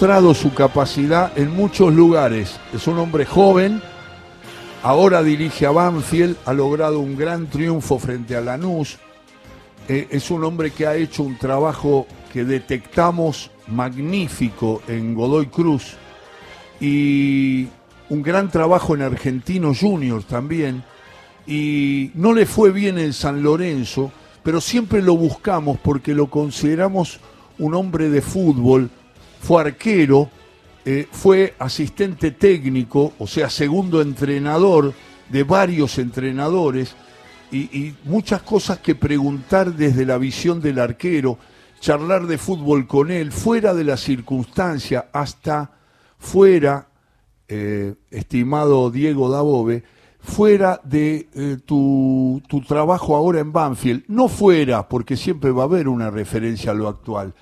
mostrado su capacidad en muchos lugares. Es un hombre joven, ahora dirige a Banfield, ha logrado un gran triunfo frente a Lanús. Eh, es un hombre que ha hecho un trabajo que detectamos magnífico en Godoy Cruz y un gran trabajo en Argentino Junior también. Y no le fue bien en San Lorenzo, pero siempre lo buscamos porque lo consideramos un hombre de fútbol, fue arquero, eh, fue asistente técnico, o sea, segundo entrenador de varios entrenadores, y, muchas cosas que preguntar desde la visión del arquero, charlar de fútbol con él, fuera de la circunstancia, hasta fuera, eh, estimado Diego Dabove, fuera de eh, tu, tu, trabajo ahora en Banfield, no fuera, porque siempre va a haber una referencia a lo actual,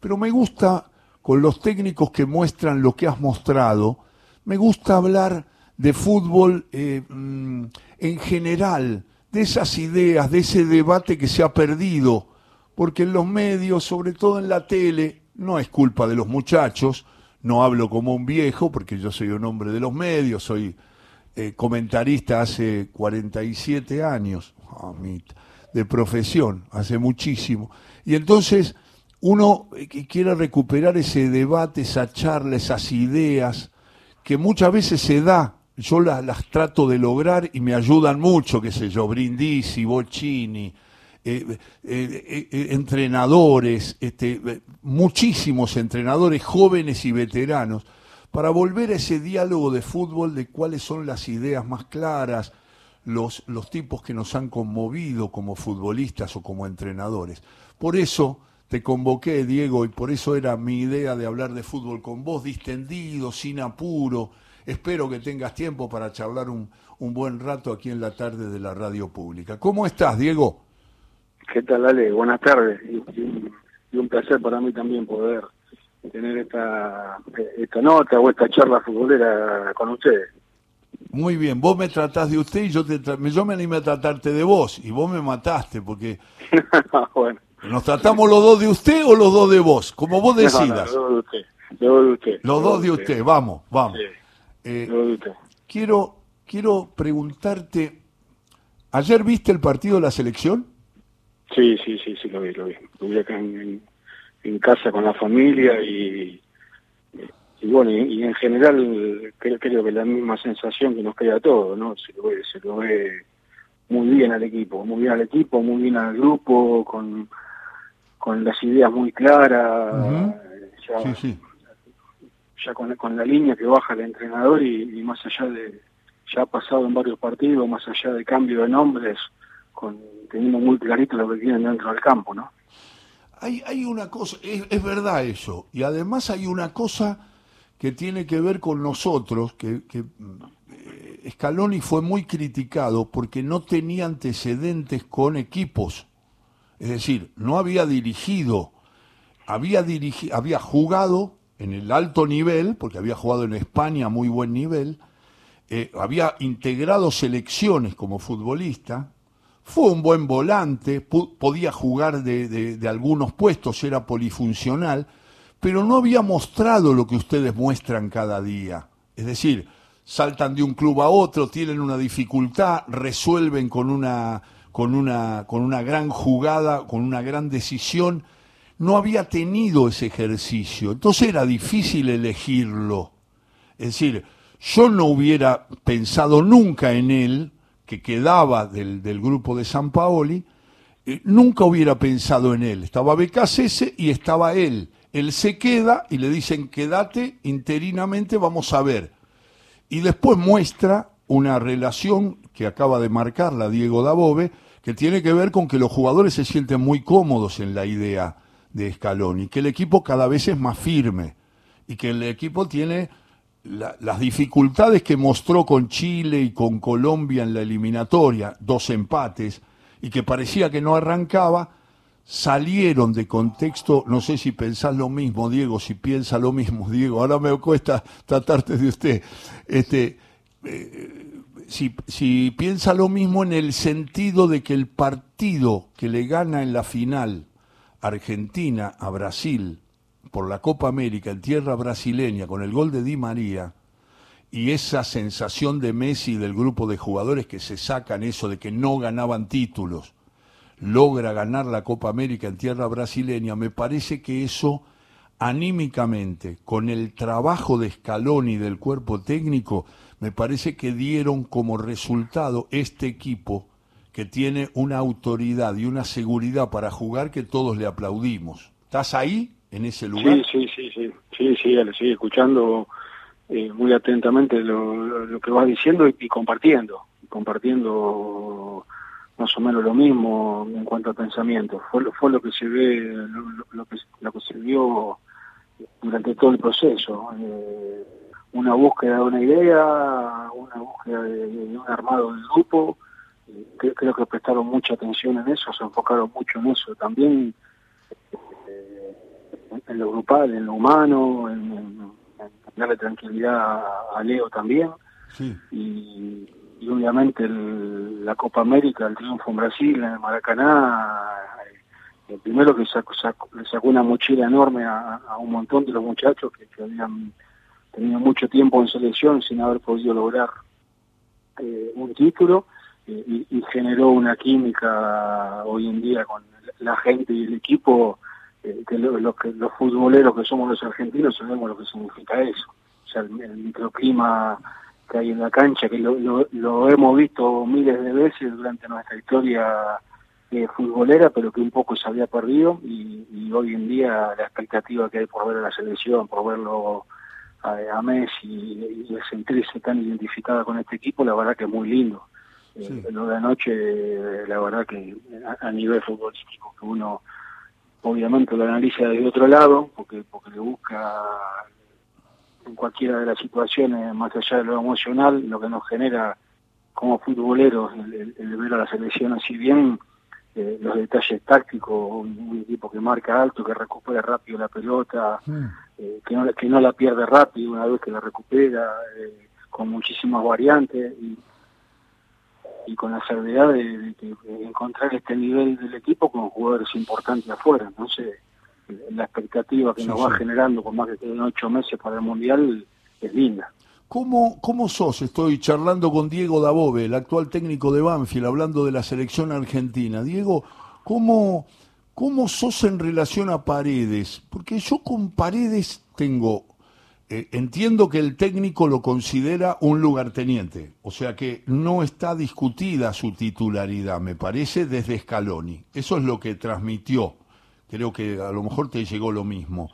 pero me gusta, con los técnicos que muestran lo que has mostrado, me gusta hablar de fútbol eh, mm, en general, de esas ideas, de ese debate que se ha perdido, porque en los medios, sobre todo en la tele, no es culpa de los muchachos, no hablo como un viejo, porque yo soy un hombre de los medios, soy eh, comentarista hace 47 años, ah, de profesión, hace muchísimo. Y entonces uno eh, quiere recuperar ese debate, esa charla, esas ideas, que muchas veces se da, yo las, trato de lograr y me ayudan mucho, qué sé yo, Brindisi, Bocini, eh, entrenadores, este, muchísimos entrenadores jóvenes y veteranos, para volver a ese diálogo de fútbol de cuáles son las ideas más claras, los, los tipos que nos han conmovido como futbolistas o como entrenadores. Por eso te convoqué, Diego, y por eso era mi idea de hablar de fútbol con vos, distendido, sin apuro. Espero que tengas tiempo para charlar un, un buen rato aquí en la tarde de la radio pública. ¿Cómo estás, Diego? ¿Qué tal, Ale? Buenas tardes. y un placer para mí también poder tener esta, esta nota o esta charla futbolera con ustedes. Muy bien, vos me tratás de usted y yo, te yo me animé a tratarte de vos y vos me mataste porque bueno. Nos tratamos los dos de usted o los dos de vos, como vos decidas. los dos de usted. Los dos de usted, vamos, vamos. Eh, quiero, quiero preguntarte, ¿ayer viste el partido de la selección? Sí, sí, sí, sí, lo vi, lo vi. Vi acá en en casa con la familia y, y bueno, y, en general creo, creo que la misma sensación que nos queda a todos, ¿no? Se lo, ve, se lo ve muy bien al equipo, muy bien al equipo, muy bien al grupo, con, con las ideas muy claras, ya, ya con, con, la línea que baja el entrenador y, más allá de, ya ha pasado en varios partidos, más allá de cambio de nombres, con teniendo muy clarito lo que tienen dentro del campo, ¿no? hay, hay una cosa, es, verdad eso, y además hay una cosa que tiene que ver con nosotros, que, que Scaloni fue muy criticado porque no tenía antecedentes con equipos, es decir, no había dirigido, había, había jugado en el alto nivel, porque había jugado en España a muy buen nivel, eh, había integrado selecciones como futbolista, fue un buen volante, podía jugar de, algunos puestos, era polifuncional, pero no había mostrado lo que ustedes muestran cada día. Es decir, saltan de un club a otro, tienen una dificultad, resuelven con una, con una, con una gran jugada, con una gran decisión. No había tenido ese ejercicio, entonces era difícil elegirlo. Es decir, yo no hubiera pensado nunca en él que quedaba del, grupo de San Paoli, eh, nunca hubiera pensado en él. Estaba Becasese y estaba él. Él se queda y le dicen, quédate interinamente, vamos a ver. Y después muestra una relación que acaba de marcar la Diego Dabove, que tiene que ver con que los jugadores se sienten muy cómodos en la idea de Scaloni, que el equipo cada vez es más firme y que el equipo tiene las dificultades que mostró con Chile y con Colombia en la eliminatoria, dos empates, y que parecía que no arrancaba, salieron de contexto, no sé si pensás lo mismo, Diego, si piensa lo mismo, Diego, ahora me cuesta tratarte de usted, este, eh, si, si piensa lo mismo en el sentido de que el partido que le gana en la final Argentina a Brasil por la Copa América en tierra brasileña con el gol de Di María y esa sensación de Messi y del grupo de jugadores que se sacan eso de que no ganaban títulos, logra ganar la Copa América en tierra brasileña, me parece que eso anímicamente, con el trabajo de Scaloni y del cuerpo técnico, me parece que dieron como resultado este equipo que tiene una autoridad y una seguridad para jugar que todos le aplaudimos. ¿Estás ahí, en ese lugar? Sí, sí, sí, sí, sí, sí, le sigue escuchando eh, muy atentamente lo, lo, que vas diciendo y, compartiendo, compartiendo más o menos lo mismo en cuanto a pensamiento. Fue, fue lo que se ve, lo, que, lo que se vio durante todo el proceso. Eh, una búsqueda de una idea, una búsqueda de, un armado del grupo. Eh, creo que prestaron mucha atención en eso, se enfocaron mucho en eso. También eh, en, lo grupal, en lo humano, en, darle tranquilidad a, Leo también. Y, obviamente la Copa América, el triunfo en Brasil, en el Maracaná, el primero que sacó, le sacó una mochila enorme a, un montón de los muchachos que, habían tenido mucho tiempo en selección sin haber podido lograr eh, un título eh, y, generó una química hoy en día con la gente y el equipo eh, que, lo, que los futboleros que somos los argentinos sabemos lo que significa eso. O sea el, microclima que hay en la cancha que lo, lo hemos visto miles de veces durante nuestra historia eh, futbolera, pero que un poco se había perdido y, hoy en día la expectativa que hay por ver a la selección, por verlo a, Messi y, y, sentirse tan identificada con este equipo, la verdad que es muy lindo. Eh, lo de anoche, la verdad que a, nivel futbolístico, que uno obviamente lo analiza desde otro lado, porque, porque le busca en cualquiera de las situaciones, más allá de lo emocional, lo que nos genera como futboleros el, el ver a la selección así bien, eh, los detalles tácticos, un, equipo que marca alto, que recupera rápido la pelota, mm. eh, que, no, que no la pierde rápido una vez que la recupera, eh, con muchísimas variantes y, y con la seguridad de, encontrar este nivel del equipo con jugadores importantes afuera. Entonces, la expectativa que nos va generando con más de ocho meses para el Mundial es linda. ¿Cómo, ¿Cómo sos? Estoy charlando con Diego Dabove, el actual técnico de Banfield, hablando de la selección argentina. Diego, ¿cómo, ¿cómo sos en relación a Paredes? Porque yo con Paredes tengo, eh, entiendo que el técnico lo considera un lugarteniente, o sea que no está discutida su titularidad, me parece, desde Scaloni. Eso es lo que transmitió. Creo que a lo mejor te llegó lo mismo.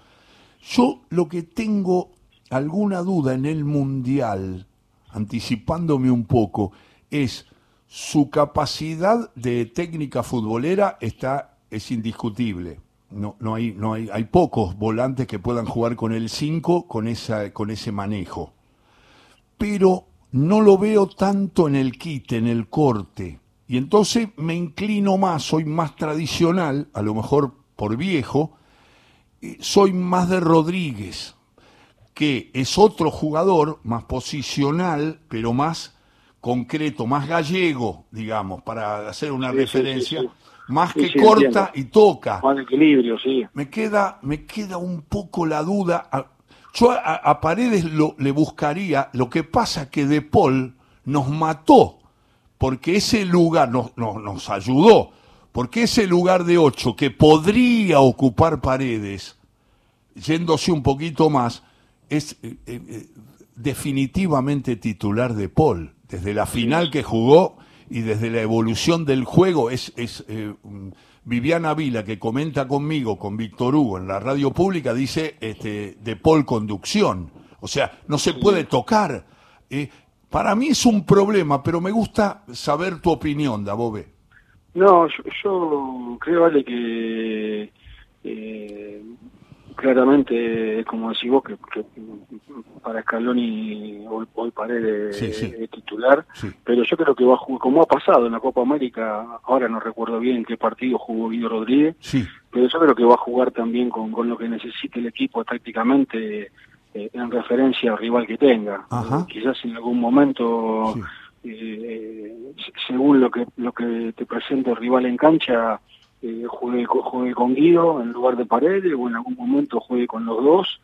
Yo lo que tengo alguna duda en el Mundial, anticipándome un poco, es su capacidad de técnica futbolera está, es indiscutible. No, no, hay, no hay, hay pocos volantes que puedan jugar con el 5 con, con ese manejo. Pero no lo veo tanto en el kit, en el corte. Y entonces me inclino más, soy más tradicional, a lo mejor por viejo, soy más de Rodríguez que es otro jugador más posicional, pero más concreto, más gallego, digamos, para hacer una referencia, más que corta y toca. Más equilibrio, sí. Me queda, me queda un poco la duda. Yo a, Paredes lo, le buscaría, lo que pasa que De Paul nos mató, porque ese lugar nos, nos ayudó, porque ese lugar de ocho que podría ocupar Paredes, yéndose un poquito más, es eh, eh, eh, definitivamente titular de Paul. Desde la final que jugó y desde la evolución del juego es, es Viviana Vila que comenta conmigo, con Víctor Hugo en la radio pública, dice este, de Paul conducción. O sea, no se puede tocar. para mí es un problema, pero me gusta saber tu opinión, Dabobe. No, yo, creo, Ale, que claramente, como decís vos, que, para Scaloni hoy, hoy Paredes de titular, pero yo creo que va a jugar, como ha pasado en la Copa América, ahora no recuerdo bien qué partido jugó Guido Rodríguez, pero yo creo que va a jugar también con, con lo que necesite el equipo tácticamente eh, en referencia al rival que tenga. quizás en algún momento, eh, según lo que, lo que te presenta el rival en cancha, eh, jugué, con Guido en lugar de Paredes, o en algún momento jugué con los dos,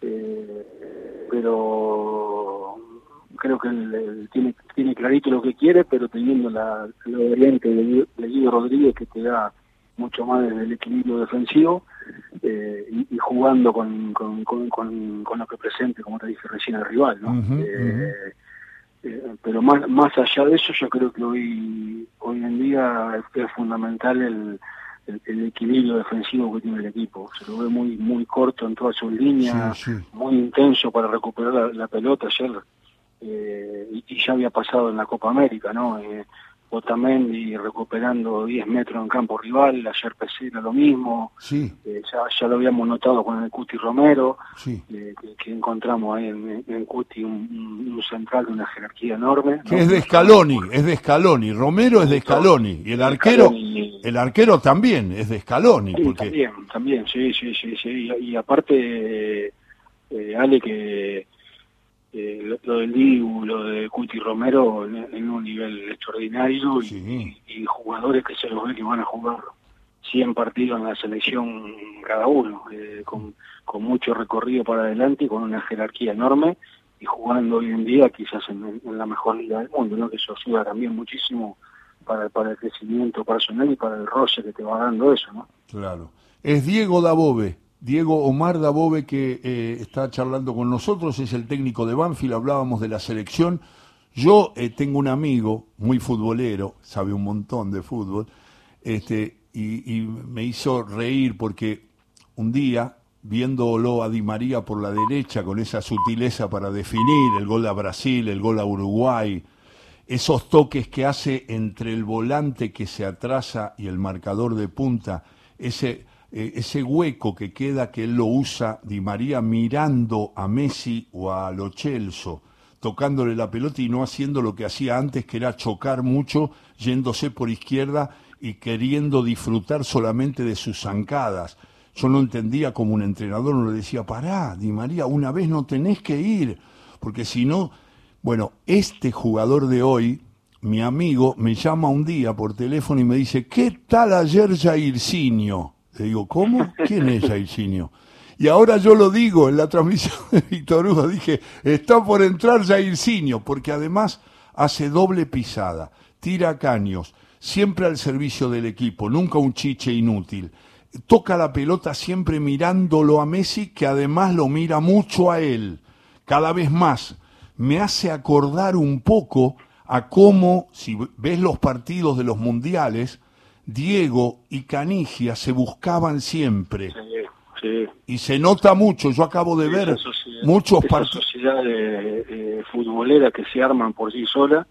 eh, pero creo que él, tiene, tiene clarito lo que quiere, pero teniendo la, la variante de, Guido Rodríguez que te da mucho más desde el equilibrio defensivo eh, y, jugando con, con, con, lo que presente, como te dije recién, el rival. ¿no? Eh, eh, pero más, más allá de eso, yo creo que hoy, hoy en día es, fundamental el, el, equilibrio defensivo que tiene el equipo. Se lo ve muy muy corto en todas sus líneas, muy intenso para recuperar la, pelota ayer. y, y, ya había pasado en la Copa América, ¿no? Otamendi recuperando 10 metros en campo rival, ayer Pesera lo mismo, sí. Eh, ya, lo habíamos notado con el Cuti Romero, eh, que, encontramos ahí en, Cuti un, central de una jerarquía enorme. Que es de Scaloni, es de Scaloni, Romero es de Scaloni, y el arquero, el arquero también es de Scaloni. porque... También, también, sí, sí, sí, sí, y, aparte, eh, Ale, que eh, lo, del Dibu, lo de Cuti Romero en, un nivel extraordinario y, jugadores que se los ve que van a jugar 100 partidos en la selección cada uno, eh, con, con mucho recorrido para adelante y con una jerarquía enorme y jugando hoy en día quizás en, la mejor liga del mundo, ¿no? que eso ayuda también muchísimo para, para el crecimiento personal y para el roce que te va dando eso. ¿no? Claro. Es Diego Dabove Diego Omar Dabove, que eh, está charlando con nosotros, es el técnico de Banfield, hablábamos de la selección. Yo eh, tengo un amigo muy futbolero, sabe un montón de fútbol, este, y, me hizo reír porque un día, viéndolo a Di María por la derecha con esa sutileza para definir el gol a Brasil, el gol a Uruguay, esos toques que hace entre el volante que se atrasa y el marcador de punta, ese eh, ese hueco que queda que él lo usa Di María mirando a Messi o a Lo Celso, tocándole la pelota y no haciendo lo que hacía antes, que era chocar mucho, yéndose por izquierda y queriendo disfrutar solamente de sus zancadas. Yo no entendía como un entrenador, no le decía, pará, Di María, una vez no tenés que ir, porque si no, bueno, este jugador de hoy, mi amigo, me llama un día por teléfono y me dice, ¿qué tal ayer Jairzinho? Le digo, ¿cómo? ¿Quién es Jairzinho? Y ahora yo lo digo en la transmisión de Víctor Hugo, dije, está por entrar Jairzinho, porque además hace doble pisada, tira caños, siempre al servicio del equipo, nunca un chiche inútil. Toca la pelota siempre mirándolo a Messi, que además lo mira mucho a él, cada vez más. Me hace acordar un poco a cómo, si ves los partidos de los mundiales, Diego y Canigia se buscaban siempre. Y se nota mucho, yo acabo de ver muchos partidos. sociedad futbolera que se arman por sí sola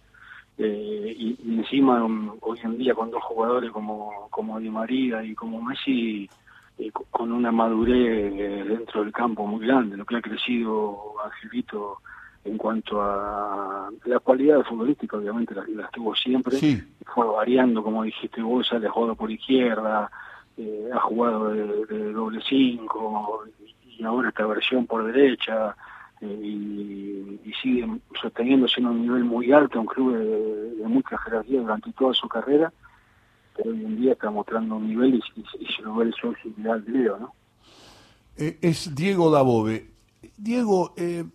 eh, y, encima um, hoy en día con dos jugadores como, como Di María y como Messi eh, con una madurez eh, dentro del campo muy grande, lo que ha crecido Angelito en cuanto a la cualidad futbolística, obviamente las, tuvo siempre, fue variando, como dijiste vos, sale jugado por izquierda, eh, ha jugado de, doble cinco, y ahora esta versión por derecha, eh, y, sigue sosteniéndose en un nivel muy alto, un club de, mucha jerarquía durante toda su carrera, pero hoy en día está mostrando un nivel y, se lo ve el socio ideal de Leo, ¿no? Eh, es Diego Dabove. Diego, eh,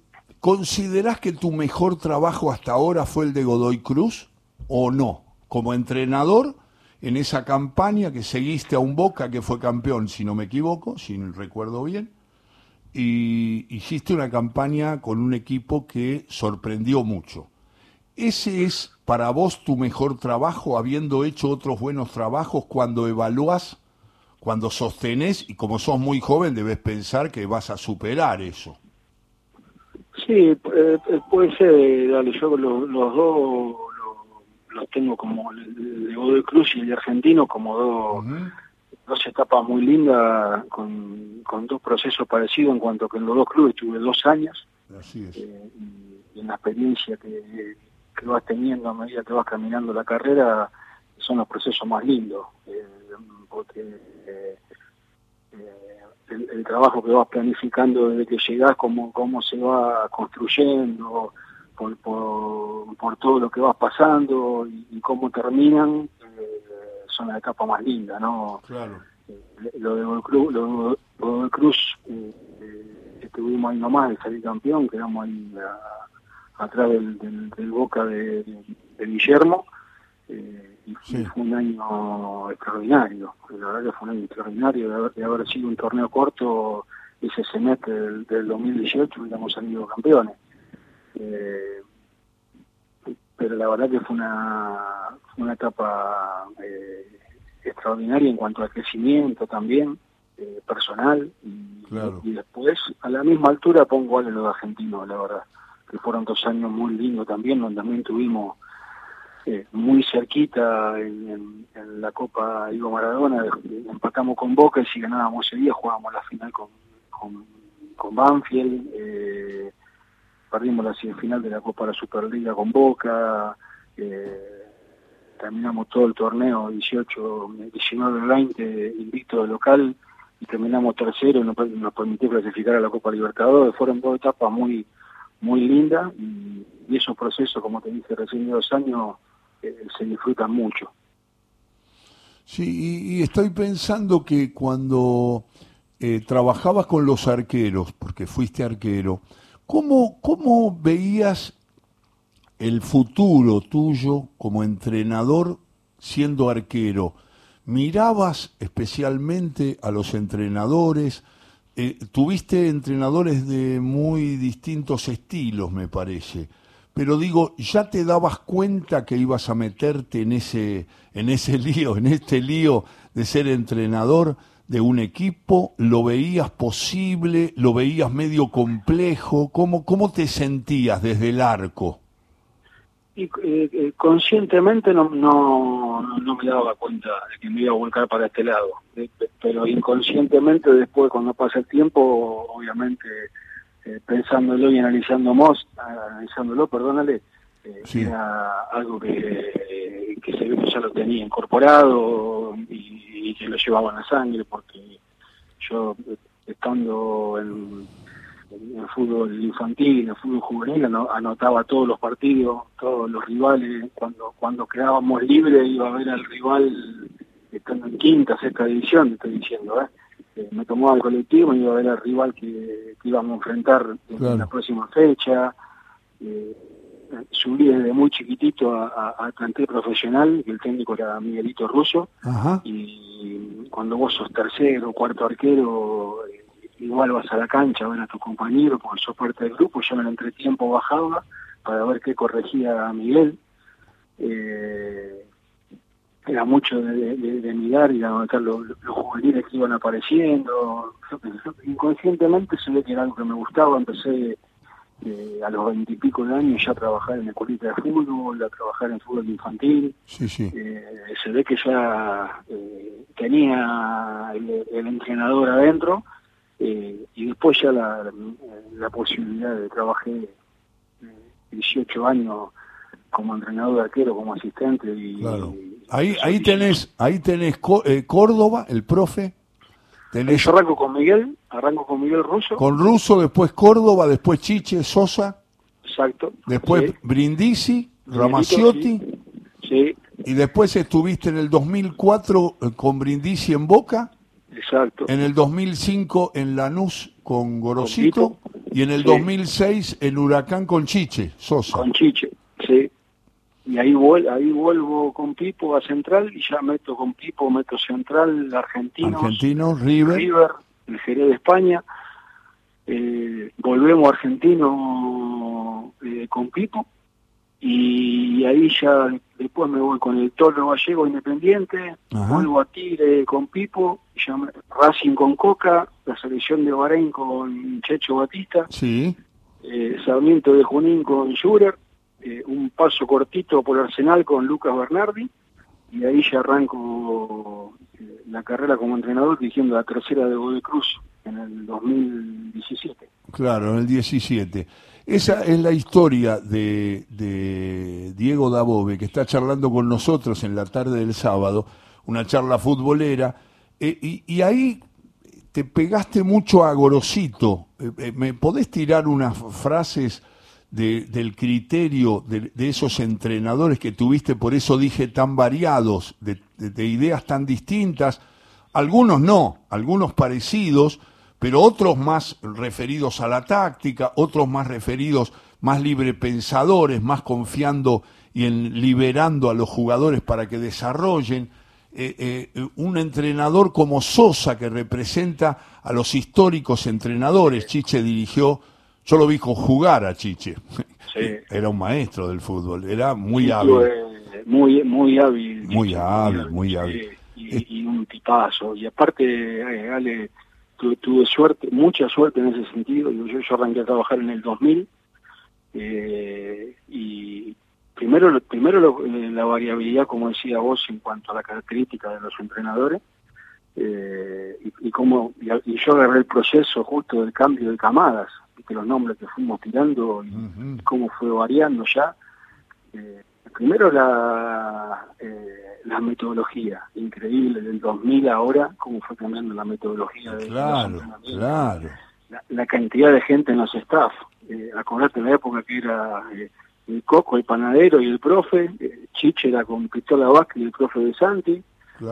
¿Considerás que tu mejor trabajo hasta ahora fue el de Godoy Cruz o no? Como entrenador en esa campaña que seguiste a un Boca que fue campeón, si no me equivoco, si no recuerdo bien, y hiciste una campaña con un equipo que sorprendió mucho. ¿Ese es para vos tu mejor trabajo, habiendo hecho otros buenos trabajos, cuando evalúas, cuando sostenés, y como sos muy joven debes pensar que vas a superar eso? Sí, eh, eh, puede ser, dale, yo los, dos los, tengo como el de Godoy Cruz y el de Argentino como dos, dos etapas muy lindas con, con dos procesos parecidos en cuanto que en los dos clubes tuve dos años. Así es. Eh, y, en la experiencia que, que, vas teniendo a medida que vas caminando la carrera son los procesos más lindos, porque el, trabajo que vas planificando desde que llegás, cómo, cómo se va construyendo, por, por, todo lo que vas pasando y, cómo terminan, eh, son la etapa más linda, ¿no? Claro. Eh, lo de Cruz, lo, de Cruz eh, eh, estuvimos ahí nomás de salir campeón, quedamos ahí atrás del, del, Boca de, Guillermo, y fue un año extraordinario, la verdad que fue un año extraordinario de haber, sido un torneo corto ese semestre del, del 2018 hubiéramos salido campeones. Eh, pero la verdad que fue una, una etapa eh, extraordinaria en cuanto al crecimiento también eh, personal y, después a la misma altura pongo a los argentinos la verdad que fueron dos años muy lindos también donde también tuvimos eh, muy cerquita en, la Copa Ivo Maradona empatamos con Boca y si ganábamos ese día jugábamos la final con, con, Banfield eh, perdimos la semifinal de la Copa de la Superliga con Boca, eh, terminamos todo el torneo 18, 19, 20 invicto de local y terminamos tercero y nos, permitió clasificar a la Copa Libertadores. Fueron dos etapas muy muy lindas y, esos procesos, como te dije recién de dos años, eh, se disfrutan mucho. Sí, y, estoy pensando que cuando eh, trabajabas con los arqueros, porque fuiste arquero, ¿Cómo, ¿Cómo veías el futuro tuyo como entrenador siendo arquero? ¿Mirabas especialmente a los entrenadores? Eh, tuviste entrenadores de muy distintos estilos, me parece. Pero digo, ¿ya te dabas cuenta que ibas a meterte en ese, en ese lío, en este lío de ser entrenador? de un equipo? ¿Lo veías posible? ¿Lo veías medio complejo? ¿Cómo, cómo te sentías desde el arco? Y, eh, eh, conscientemente no, no, no me daba cuenta de que me iba a volcar para este lado, pero inconscientemente después cuando pasa el tiempo, obviamente eh, pensándolo y analizándolo, analizándolo, perdónale, era algo que, que se ve que ya lo tenía incorporado y y que lo llevaba en la sangre, porque yo estando en, el fútbol infantil, en el fútbol juvenil, anotaba todos los partidos, todos los rivales, cuando cuando quedábamos libres iba a ver al rival estando en quinta, sexta división, estoy diciendo, ¿eh? Eh me tomaba el colectivo y iba a ver al rival que, íbamos a enfrentar en la próxima fecha. Eh, subí desde muy chiquitito a, a, profesional, el técnico era Miguelito Russo, y cuando vos sos tercero, cuarto arquero, eh, igual vas a la cancha a ver a tu compañero, porque sos parte del grupo, yo en el entretiempo bajaba para ver qué corregía Miguel. Eh, era mucho de, mirar y de anotar los, juveniles que iban apareciendo. Inconscientemente se ve que era algo que me gustaba, empecé eh, a los veintipico de años ya trabajar en escuelita de fútbol, a trabajar en fútbol infantil. Sí, sí. Eh, se ve que ya eh, tenía el, entrenador adentro y después ya la, la posibilidad de trabajar 18 años como entrenador de arquero, como asistente. Y, claro. ahí, ahí tenés, ahí tenés Córdoba, el profe. Tenés... arranco con Miguel, arranco con Miguel Russo. Con Russo, después Córdoba, después Chiche, Sosa. Exacto. Después Brindisi, Ramaciotti. Sí. Y después estuviste en el 2004 eh, con Brindisi en Boca. Exacto. En el 2005 en Lanús con Gorosito. y en el 2006 en Huracán con Chiche, Sosa. Con Chiche, sí y ahí, vuel ahí vuelvo con Pipo a Central y ya meto con Pipo, meto Central, Argentino, Argentino River, River el Jerez de España, eh, volvemos a Argentino eh, con Pipo y ahí ya después me voy con el Toro Gallego Independiente, vuelvo a Tigre con Pipo, ya Racing con Coca, la selección de Bahrein con Checho Batista, sí. eh, Sarmiento de Junín con Schurer, eh, un paso cortito por Arsenal con Lucas Bernardi y ahí ya arranco eh, la carrera como entrenador dirigiendo la tercera de Godoy Cruz en el 2017. Claro, en el 17. Esa es la historia de, Diego Dabove, que está charlando con nosotros en la tarde del sábado, una charla futbolera, eh, y, y, ahí te pegaste mucho a Gorosito. ¿Me podés tirar unas frases de, del criterio de, esos entrenadores que tuviste, por eso dije tan variados, de, de, ideas tan distintas, algunos no, algunos parecidos, pero otros más referidos a la táctica, otros más referidos, más librepensadores, más confiando y en liberando a los jugadores para que desarrollen. Eh, eh, un entrenador como Sosa que representa a los históricos entrenadores. Chiche dirigió, yo lo vi jugar a Chiche. Era un maestro del fútbol, era muy hábil. Muy, muy hábil. Muy hábil, muy hábil. Y, un tipazo. Y aparte, eh, Ale, tuve, suerte, mucha suerte en ese sentido. Yo, yo arranqué a trabajar en el 2000 eh, y primero, primero eh, la variabilidad, como decía vos, en cuanto a la característica de los entrenadores. Eh, y, y, como y, yo agarré el proceso justo del cambio de camadas, que los nombres que fuimos tirando y, cómo fue variando ya. Eh, primero la, eh, la metodología, increíble, del 2000 ahora, cómo fue cambiando la metodología de claro, claro. La, cantidad de gente en los staff. Eh, acordate en la época que era eh, el Coco, el panadero y el profe, eh, Chiche era con Pistola Vázquez y el profe de Santi,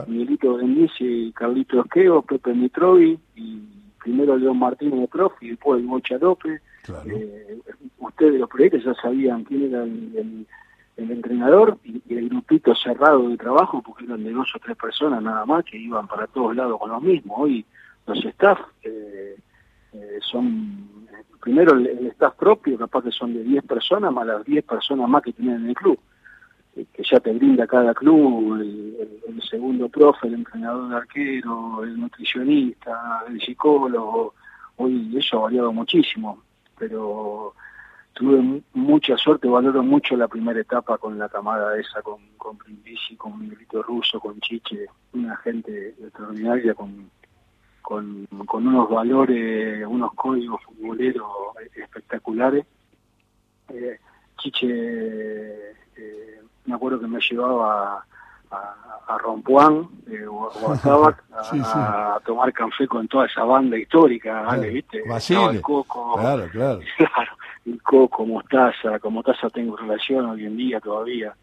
Miguelito Bendice y Carlito Esqueo, Pepe Mitrovi y primero León Martínez de profe y después Mocha López. Eh, ustedes los proyectos ya sabían quién era el, el, entrenador y, el grupito cerrado de trabajo, porque eran de dos o tres personas nada más que iban para todos lados con los mismos. Hoy los staff eh, eh, son, primero el, staff propio, capaz que son de 10 personas, más las 10 personas más que tienen en el club que ya te brinda cada club, el, segundo profe, el entrenador de arquero, el nutricionista, el psicólogo, hoy eso ha variado muchísimo, pero tuve mucha suerte, valoro mucho la primera etapa con la camada esa, con, con Brindisi, con Miguelito Russo, con Chiche, una gente extraordinaria con, con, con unos valores, unos códigos futboleros espectaculares. Eh, Chiche eh, me acuerdo que me llevaba a, a Rompuán eh, o, a, a, tomar café con toda esa banda histórica, claro. ¿viste? el Coco, claro, claro. el Coco, Mostaza, con Mostaza tengo relación hoy en día todavía.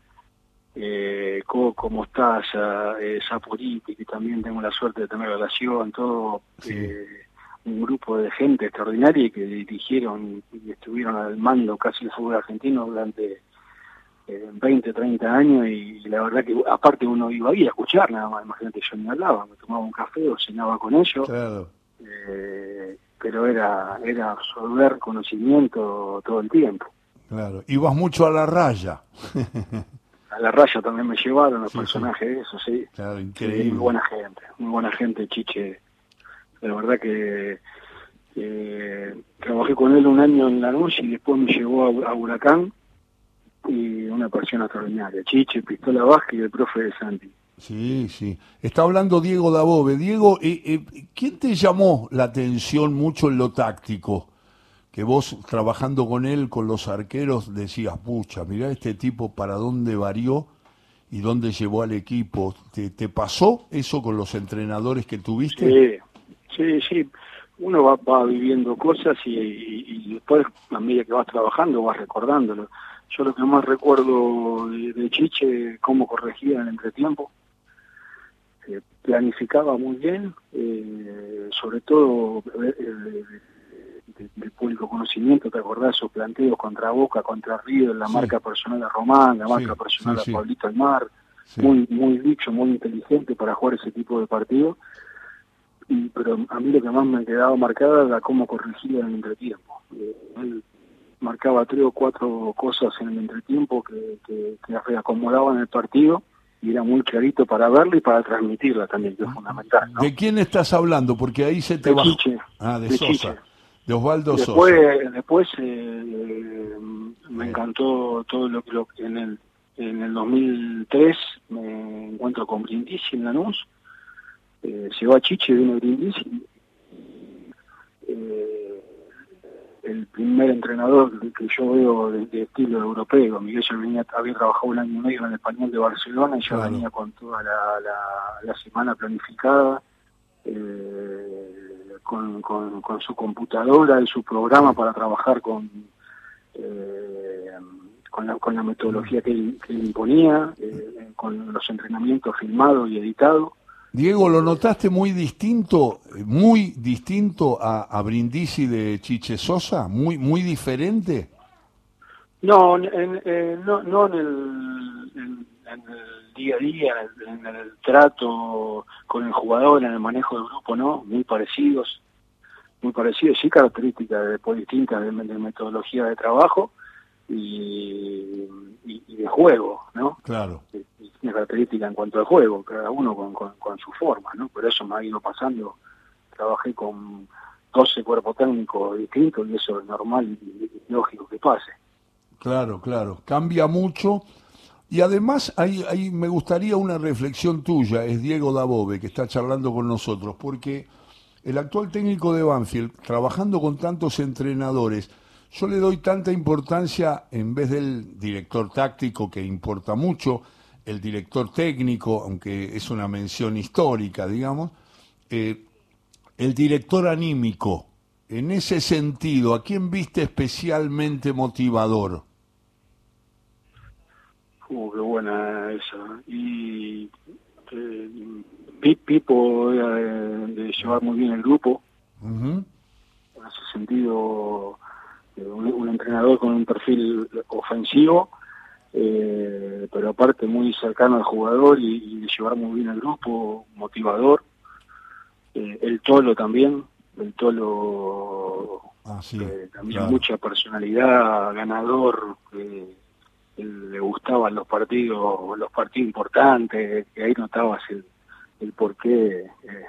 Eh, Coco, Mostaza, eh, Saporiti, que también tengo la suerte de tener relación, todo eh, un grupo de gente extraordinaria que dirigieron y estuvieron al mando casi el fútbol argentino durante 20, 30 años y, la verdad que aparte uno iba ahí a escuchar nada más, imagínate yo ni hablaba, me tomaba un café o cenaba con ellos, eh, pero era, era absorber conocimiento todo el tiempo. Claro, ibas mucho a la raya. a la raya también me llevaron los personajes, de eso sí. Claro, increíble. muy buena gente, muy buena gente, Chiche. La verdad que eh, trabajé con él un año en la noche y después me llevó a, a Huracán y una persona extraordinaria. Chiche, Pistola Vázquez y el profe de Santi. Sí, sí. Está hablando Diego Dabove. Diego, eh, eh, ¿quién te llamó la atención mucho en lo táctico? Que vos, trabajando con él, con los arqueros, decías, pucha, mirá este tipo para dónde varió y dónde llevó al equipo. ¿Te, te pasó eso con los entrenadores que tuviste? Sí, sí, sí. Uno va, va viviendo cosas y, y, y después, a medida que vas trabajando, vas recordándolo yo lo que más recuerdo de, Chiche, cómo corregía en el entretiempo. Eh, planificaba muy bien, eh, sobre todo eh, del público conocimiento, ¿te acordás? Esos planteos contra Boca, contra Río, la marca personal de Román, la marca personal de Pablito Almar, muy, muy dicho, muy inteligente para jugar ese tipo de partido. Y, pero a mí lo que más me ha quedado marcada era cómo corregía en el entretiempo. él marcaba tres o cuatro cosas en el entretiempo que, que, que reacomodaban el partido y era muy clarito para verlo y para transmitirla también, que es fundamental. ¿De quién estás hablando? Porque ahí se te va. Ah, de, Sosa. De Osvaldo después, Sosa. Después eh, me encantó todo lo que en el en el 2003 me encuentro con Brindisi en Lanús. Eh, se va Chiche, vino Brindisi. Eh, el primer entrenador que yo veo de, estilo europeo. Miguel ya venía, había trabajado un año y medio en el español de Barcelona y ya venía con toda la, semana planificada, eh, con, con, su computadora y su programa para trabajar con eh, con, la, con la metodología que él, que él imponía, eh, con los entrenamientos filmados y editados. Diego, ¿lo notaste muy distinto, muy distinto a, a Brindisi de Chiche Sosa? ¿Muy, muy diferente? No, en, en- no, no en el, en, en el día a día, en el, en el trato con el jugador, en el manejo del grupo, no, muy parecidos, muy parecidos, sí características después distintas de, de metodología de trabajo y, y, y de juego, ¿no? Claro. Característica en cuanto al juego, cada uno con, con, con su forma, ¿no? Por eso me ha ido pasando, trabajé con 12 cuerpos técnicos distintos y eso es normal y lógico que pase. Claro, claro, cambia mucho. Y además ahí, ahí me gustaría una reflexión tuya, es Diego Dabove, que está charlando con nosotros, porque el actual técnico de Banfield, trabajando con tantos entrenadores, yo le doy tanta importancia, en vez del director táctico, que importa mucho, el director técnico, aunque es una mención histórica, digamos, eh, el director anímico. En ese sentido, ¿a quién viste especialmente motivador? Uh, qué buena esa. Y eh, Pi- Pipo era de, de llevar muy bien el grupo, Ujú. en ese sentido, eh, un, un entrenador con un perfil ofensivo, eh, pero aparte muy cercano al jugador y, y de llevar muy bien el grupo, motivador. Eh, el Tolo también, el Tolo Ah, sí, eh, también claro. mucha personalidad, ganador, le gustaban los partidos, los partidos importantes, que ahí notabas el, el porqué, eh,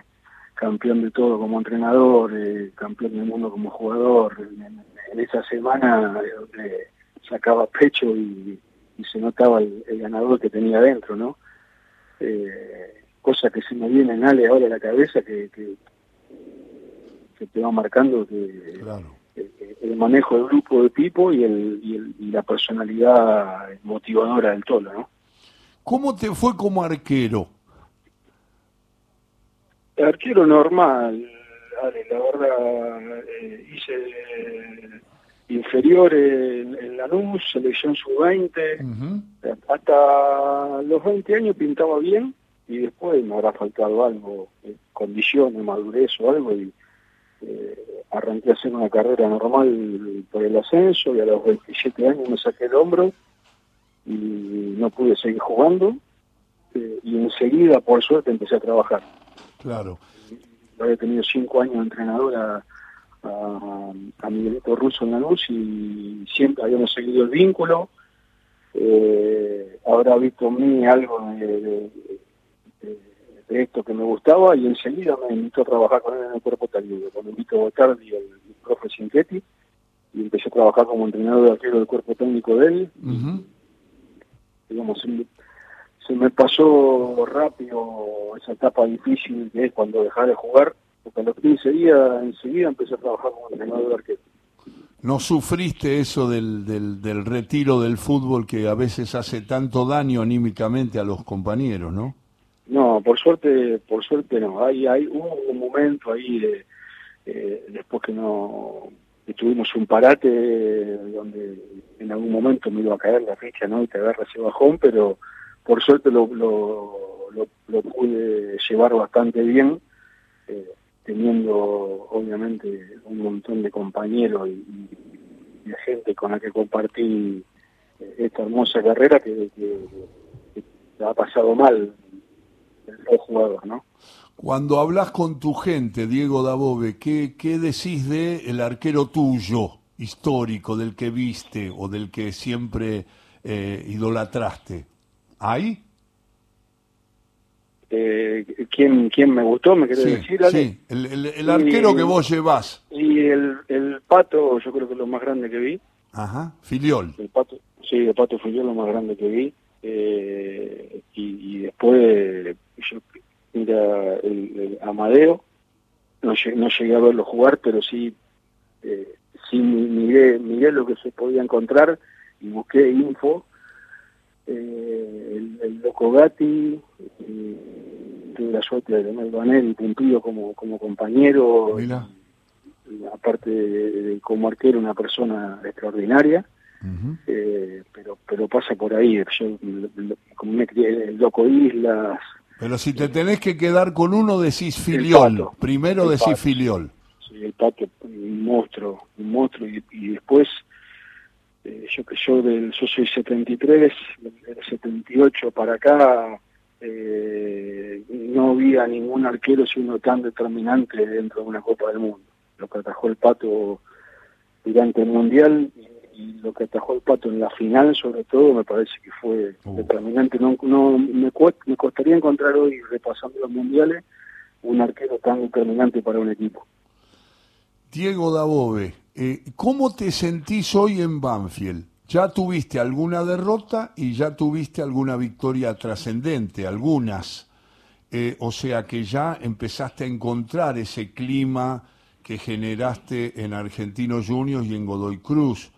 campeón de todo como entrenador, eh, campeón del mundo como jugador, en, en esa semana eh, sacaba pecho y, y se notaba el, el ganador que tenía dentro, ¿no? Eh, cosa que se me viene en Ale ahora a la cabeza que, que, que te va marcando que Claro. el, el manejo del grupo de Pipo y, el, y, el- y la personalidad motivadora del Tolo, ¿no? ¿Cómo te fue como arquero? Arquero normal, Ale, la verdad, eh, hice eh, inferior en, en Lanús, selección sub-20, Ujú. hasta los 20 años pintaba bien y después me habrá faltado algo, eh, condiciones, madurez o algo y eh, arranqué a hacer una carrera normal por el ascenso y a los 27 años me saqué el hombro y no pude seguir jugando eh, y enseguida por suerte empecé a trabajar. Claro. Había tenido cinco años de entrenador a, a, a Miguelito Russo en la luz y siempre habíamos seguido el vínculo. Eh, habrá visto en mí algo de, de- de- de esto que me gustaba y enseguida me invitó a trabajar con él en el cuerpo técnico, con Vito Botardi y el, el profe Cinquetti y empecé a trabajar como entrenador de arquero del cuerpo técnico de él. Digamos, se me, pasó rápido esa etapa difícil que es cuando dejaba de jugar, porque a los 15 días enseguida empecé a trabajar como entrenador de arquero. ¿No sufriste eso del, del, del retiro del fútbol que a veces hace tanto daño anímicamente a los compañeros, no? No, por suerte, por suerte no. Hay, hay hubo un momento ahí de, eh, después que no que tuvimos un parate donde en algún momento me iba a caer la ficha, ¿no? Y te agarra ese bajón, pero por suerte lo, lo, lo, lo pude llevar bastante bien, eh, teniendo obviamente un montón de compañeros y, de gente con la que compartí eh, esta hermosa carrera que, que, ha pasado mal el jugador, ¿no? Cuando hablas con tu gente, Diego Dabove, ¿qué, qué decís de el arquero tuyo, histórico, del que viste o del que siempre eh, idolatraste? ¿Hay? Eh, ¿quién, ¿Quién me gustó? ¿Me querés Sí, decir, Ale? sí, el, el- el arquero Y- que vos llevás. Y el, el Pato, yo creo que es lo más grande que vi. Ajá, Filiol. El Pato, sí, el Pato yo lo más grande que vi. Eh, y, y después, yo, mira, el, el Amadeo, no, no llegué a verlo jugar, pero sí, eh, sí mi- miré, miré lo que se podía encontrar y busqué info. Eh, el, el Loco Gatti, tuve la suerte de él y cumplido como, como compañero. Mira. Aparte de, de como arquero, una persona extraordinaria. eh, pero pero pasa por ahí. Yo como me crié el Loco Islas. Pero si te tenés que quedar con uno, decís filiol. Primero decís filiol. Sí, el pato, un monstruo, un monstruo. Y, después, eh, yo que yo, del, yo soy 73, del 78 para acá, eh, no había ningún arquero sino tan determinante dentro de una Copa del Mundo. Lo que atajó el pato durante el Mundial y, lo que atajó el pato en la final, sobre todo, me parece que fue uh. determinante. No, no me, me costaría encontrar hoy, repasando los mundiales, un arquero tan determinante para un equipo. Diego Dabove, eh, ¿cómo te sentís hoy en Banfield? Ya tuviste alguna derrota y ya tuviste alguna victoria trascendente, algunas. Eh, o sea que ya empezaste a encontrar ese clima que generaste en Argentinos Juniors y en Godoy Cruz.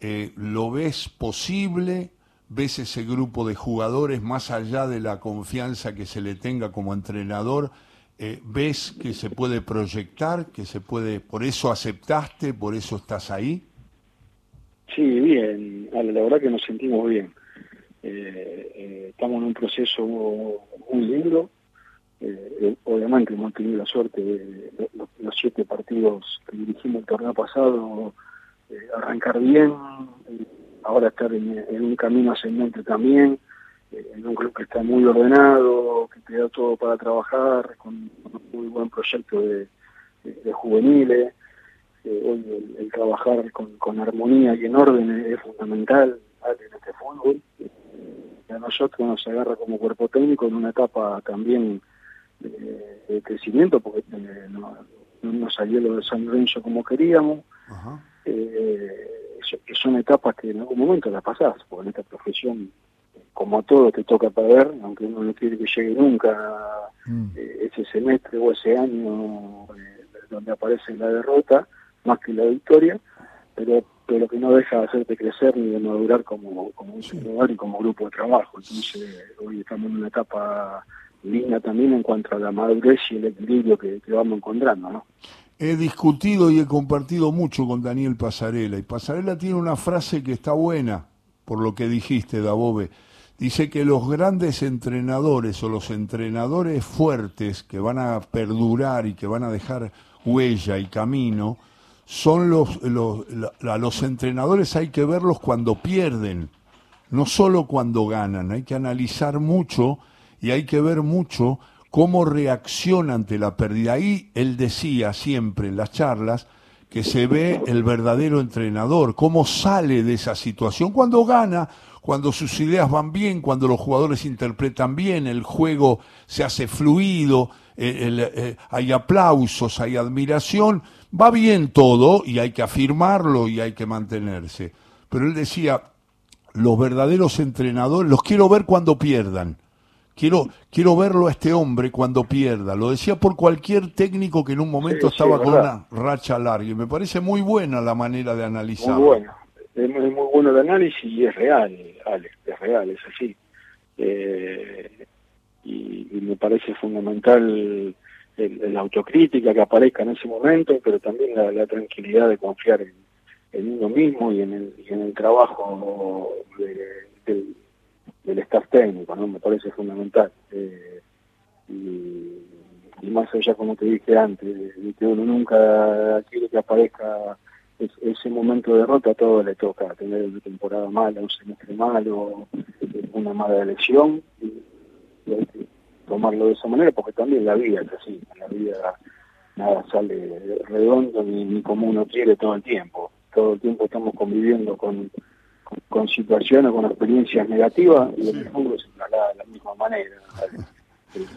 Eh, ¿Lo ves posible? ¿Ves ese grupo de jugadores más allá de la confianza que se le tenga como entrenador? Eh, ¿Ves que se puede proyectar, que se puede, por eso aceptaste, por eso estás ahí? Sí, bien, la verdad que nos sentimos bien. Eh, estamos en un proceso muy lindo, eh, obviamente hemos tenido la suerte de, los, siete partidos que dirigimos el torneo pasado, eh, arrancar bien, ahora estar en, un camino ascendente también, eh, en un club que está muy ordenado, que te da todo para trabajar, con, un muy buen proyecto de, juveniles. hoy el, trabajar con, armonía y en orden es, fundamental en este fútbol. a nosotros nos agarra como cuerpo técnico en una etapa también de, crecimiento porque eh, no, no, salió lo de San Lorenzo como queríamos. Eh, que son etapas que en algún momento las pasás, porque en esta profesión, como a todo, te toca perder, aunque uno no quiere que llegue nunca mm. eh, ese semestre o ese año donde aparece la derrota, más que la victoria, pero pero que no deja de hacerte crecer ni de madurar como, como un jugador y como grupo de trabajo. Entonces, hoy estamos en una etapa linda también en cuanto a la madurez y el equilibrio que, vamos encontrando, ¿no? He discutido y he compartido mucho con Daniel Pasarela y Pasarela tiene una frase que está buena, por lo que dijiste, Dabove. Dice que los grandes entrenadores o los entrenadores fuertes que van a perdurar y que van a dejar huella y camino, son los, los, los entrenadores hay que verlos cuando pierden, no solo cuando ganan, hay que analizar mucho y hay que ver mucho cómo reacciona ante la pérdida. Ahí él decía siempre en las charlas que se ve el verdadero entrenador, cómo sale de esa situación cuando gana, cuando sus ideas van bien, cuando los jugadores interpretan bien, el juego se hace fluido, eh, eh, hay aplausos, hay admiración, va bien todo y hay que afirmarlo y hay que mantenerse. Pero él decía, los verdaderos entrenadores los quiero ver cuando pierdan. Quiero, quiero verlo a este hombre cuando pierda. Lo decía por cualquier técnico que en un momento estaba con una racha larga. Y me parece muy buena la manera de analizarlo. Muy bueno. Es muy, bueno el análisis y es real, Alex. Es real, es así. Eh, y, me parece fundamental la autocrítica que aparezca en ese momento, pero también la, tranquilidad de confiar en, uno mismo y en el, y en el trabajo del del staff técnico, ¿no? Me parece fundamental. Eh, y, más allá, como te dije antes, de que uno nunca quiere que aparezca ese momento de derrota, a todo le toca tener una temporada mala, un semestre malo, una mala elección, y, hay que tomarlo de esa manera, porque también la vida es así, la vida nada sale redondo ni, ni como uno quiere todo el tiempo. Todo el tiempo estamos conviviendo con con situaciones con experiencias negativas y el fútbol se traslada de la misma manera.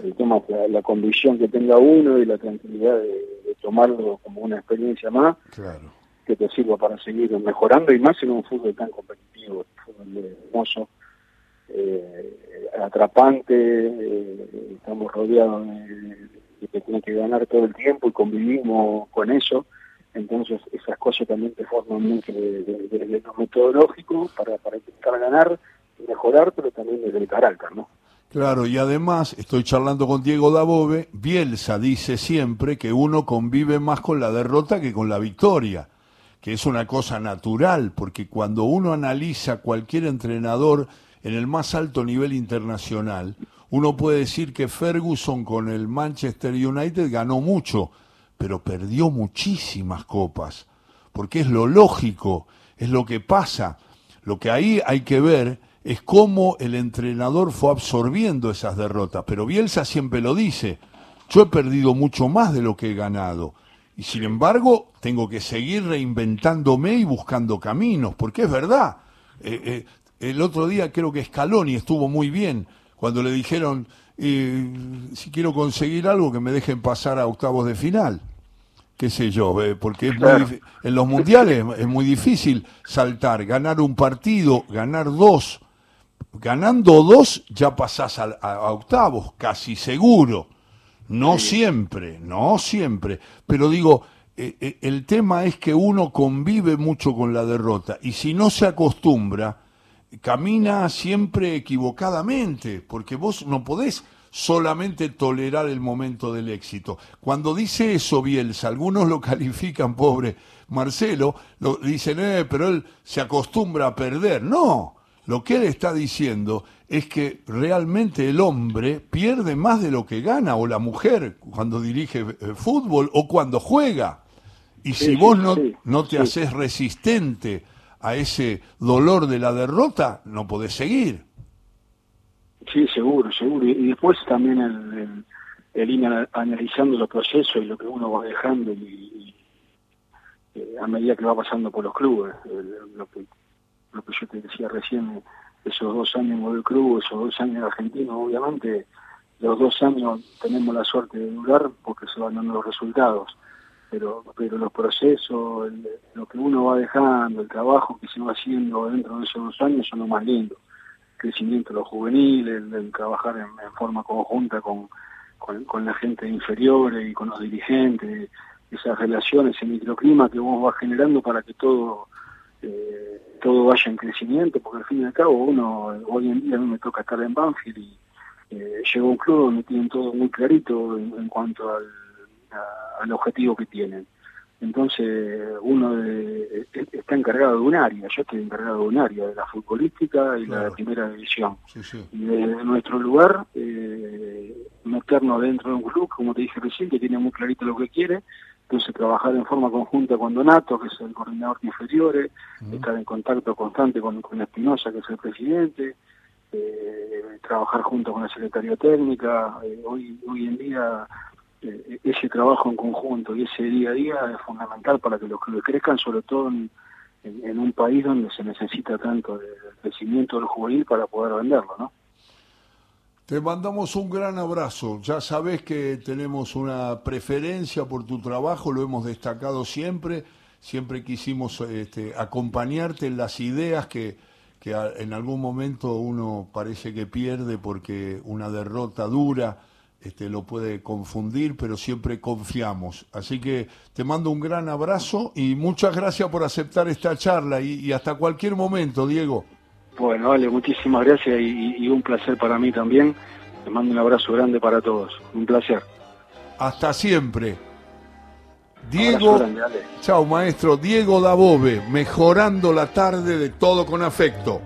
El, tema la, la, convicción que tenga uno y la tranquilidad de, tomarlo como una experiencia más que te sirva para seguir mejorando y más en un fútbol tan competitivo, un fútbol hermoso, eh, atrapante, eh, estamos rodeados de, de que tiene que ganar todo el tiempo y convivimos con eso entonces esas cosas también te forman mucho de, lo metodológico para, para intentar ganar y mejorar, pero también desde el carácter, ¿no? Claro, y además estoy charlando con Diego Dabove, Bielsa dice siempre que uno convive más con la derrota que con la victoria, que es una cosa natural, porque cuando uno analiza cualquier entrenador en el más alto nivel internacional, uno puede decir que Ferguson con el Manchester United ganó mucho, pero perdió muchísimas copas, porque es lo lógico, es lo que pasa. Lo que ahí hay que ver es cómo el entrenador fue absorbiendo esas derrotas. Pero Bielsa siempre lo dice, yo he perdido mucho más de lo que he ganado. Y sin embargo, tengo que seguir reinventándome y buscando caminos, porque es verdad. Eh, eh, el otro día creo que Scaloni estuvo muy bien cuando le dijeron, eh, si quiero conseguir algo, que me dejen pasar a octavos de final qué sé yo, porque es muy en los mundiales es muy difícil saltar, ganar un partido, ganar dos. Ganando dos ya pasás a, octavos, casi seguro. No siempre, no siempre. Pero digo, eh, eh, el tema es que uno convive mucho con la derrota y si no se acostumbra, camina siempre equivocadamente, porque vos no podés solamente tolerar el momento del éxito. Cuando dice eso Bielsa, algunos lo califican, pobre Marcelo, lo dicen, eh, pero él se acostumbra a perder. No, lo que él está diciendo es que realmente el hombre pierde más de lo que gana, o la mujer cuando dirige eh, fútbol o cuando juega. Y si vos no, no te haces resistente a ese dolor de la derrota, no podés seguir. Sí, seguro, seguro. Y, después también el, el, ir analizando los procesos y lo que uno va dejando y, eh, a medida que va pasando por los clubes. lo, que, lo que yo te decía recién, esos dos años en el club, esos dos años en Argentina, obviamente los dos años tenemos la suerte de durar porque se van dando los resultados. Pero, pero los procesos, lo que uno va dejando, el trabajo que se va haciendo dentro de esos dos años son lo más lindo crecimiento de los juveniles, el, trabajar en, forma conjunta con, con, la gente inferior y con los dirigentes, esas relaciones, ese microclima que vos vas generando para que todo eh, todo vaya en crecimiento, porque al fin y al cabo uno, hoy en día a mí me toca estar en Banfield y eh, llegó un club donde tienen todo muy clarito en, cuanto al, al objetivo que tienen. Entonces uno está encargado de un área, yo estoy encargado de un área, de la futbolística y la primera división. Y de nuestro lugar, eh, meternos dentro de un club, como te dije recién, que tiene muy clarito lo que quiere, entonces trabajar en forma conjunta con Donato, que es el coordinador de inferiores, estar en contacto constante con, con Espinosa, que es el presidente, eh, trabajar junto con la secretaria técnica, eh, hoy, hoy en día eh, ese trabajo en conjunto y ese día a día es fundamental para que los clubes crezcan, sobre todo en, un país donde se necesita tanto el crecimiento del juvenil para poder venderlo, ¿no? Te mandamos un gran abrazo. Ya sabes que tenemos una preferencia por tu trabajo, lo hemos destacado siempre. Siempre quisimos este, acompañarte en las ideas que, que en algún momento uno parece que pierde porque una derrota dura este, lo puede confundir, pero siempre confiamos. Así que te mando un gran abrazo y muchas gracias por aceptar esta charla y, hasta cualquier momento, Diego. Bueno, vale, muchísimas gracias y, un placer para mí también. Te mando un abrazo grande para todos. Un placer. Hasta siempre. Diego, chao maestro, Diego Dabove, mejorando la tarde de todo con afecto.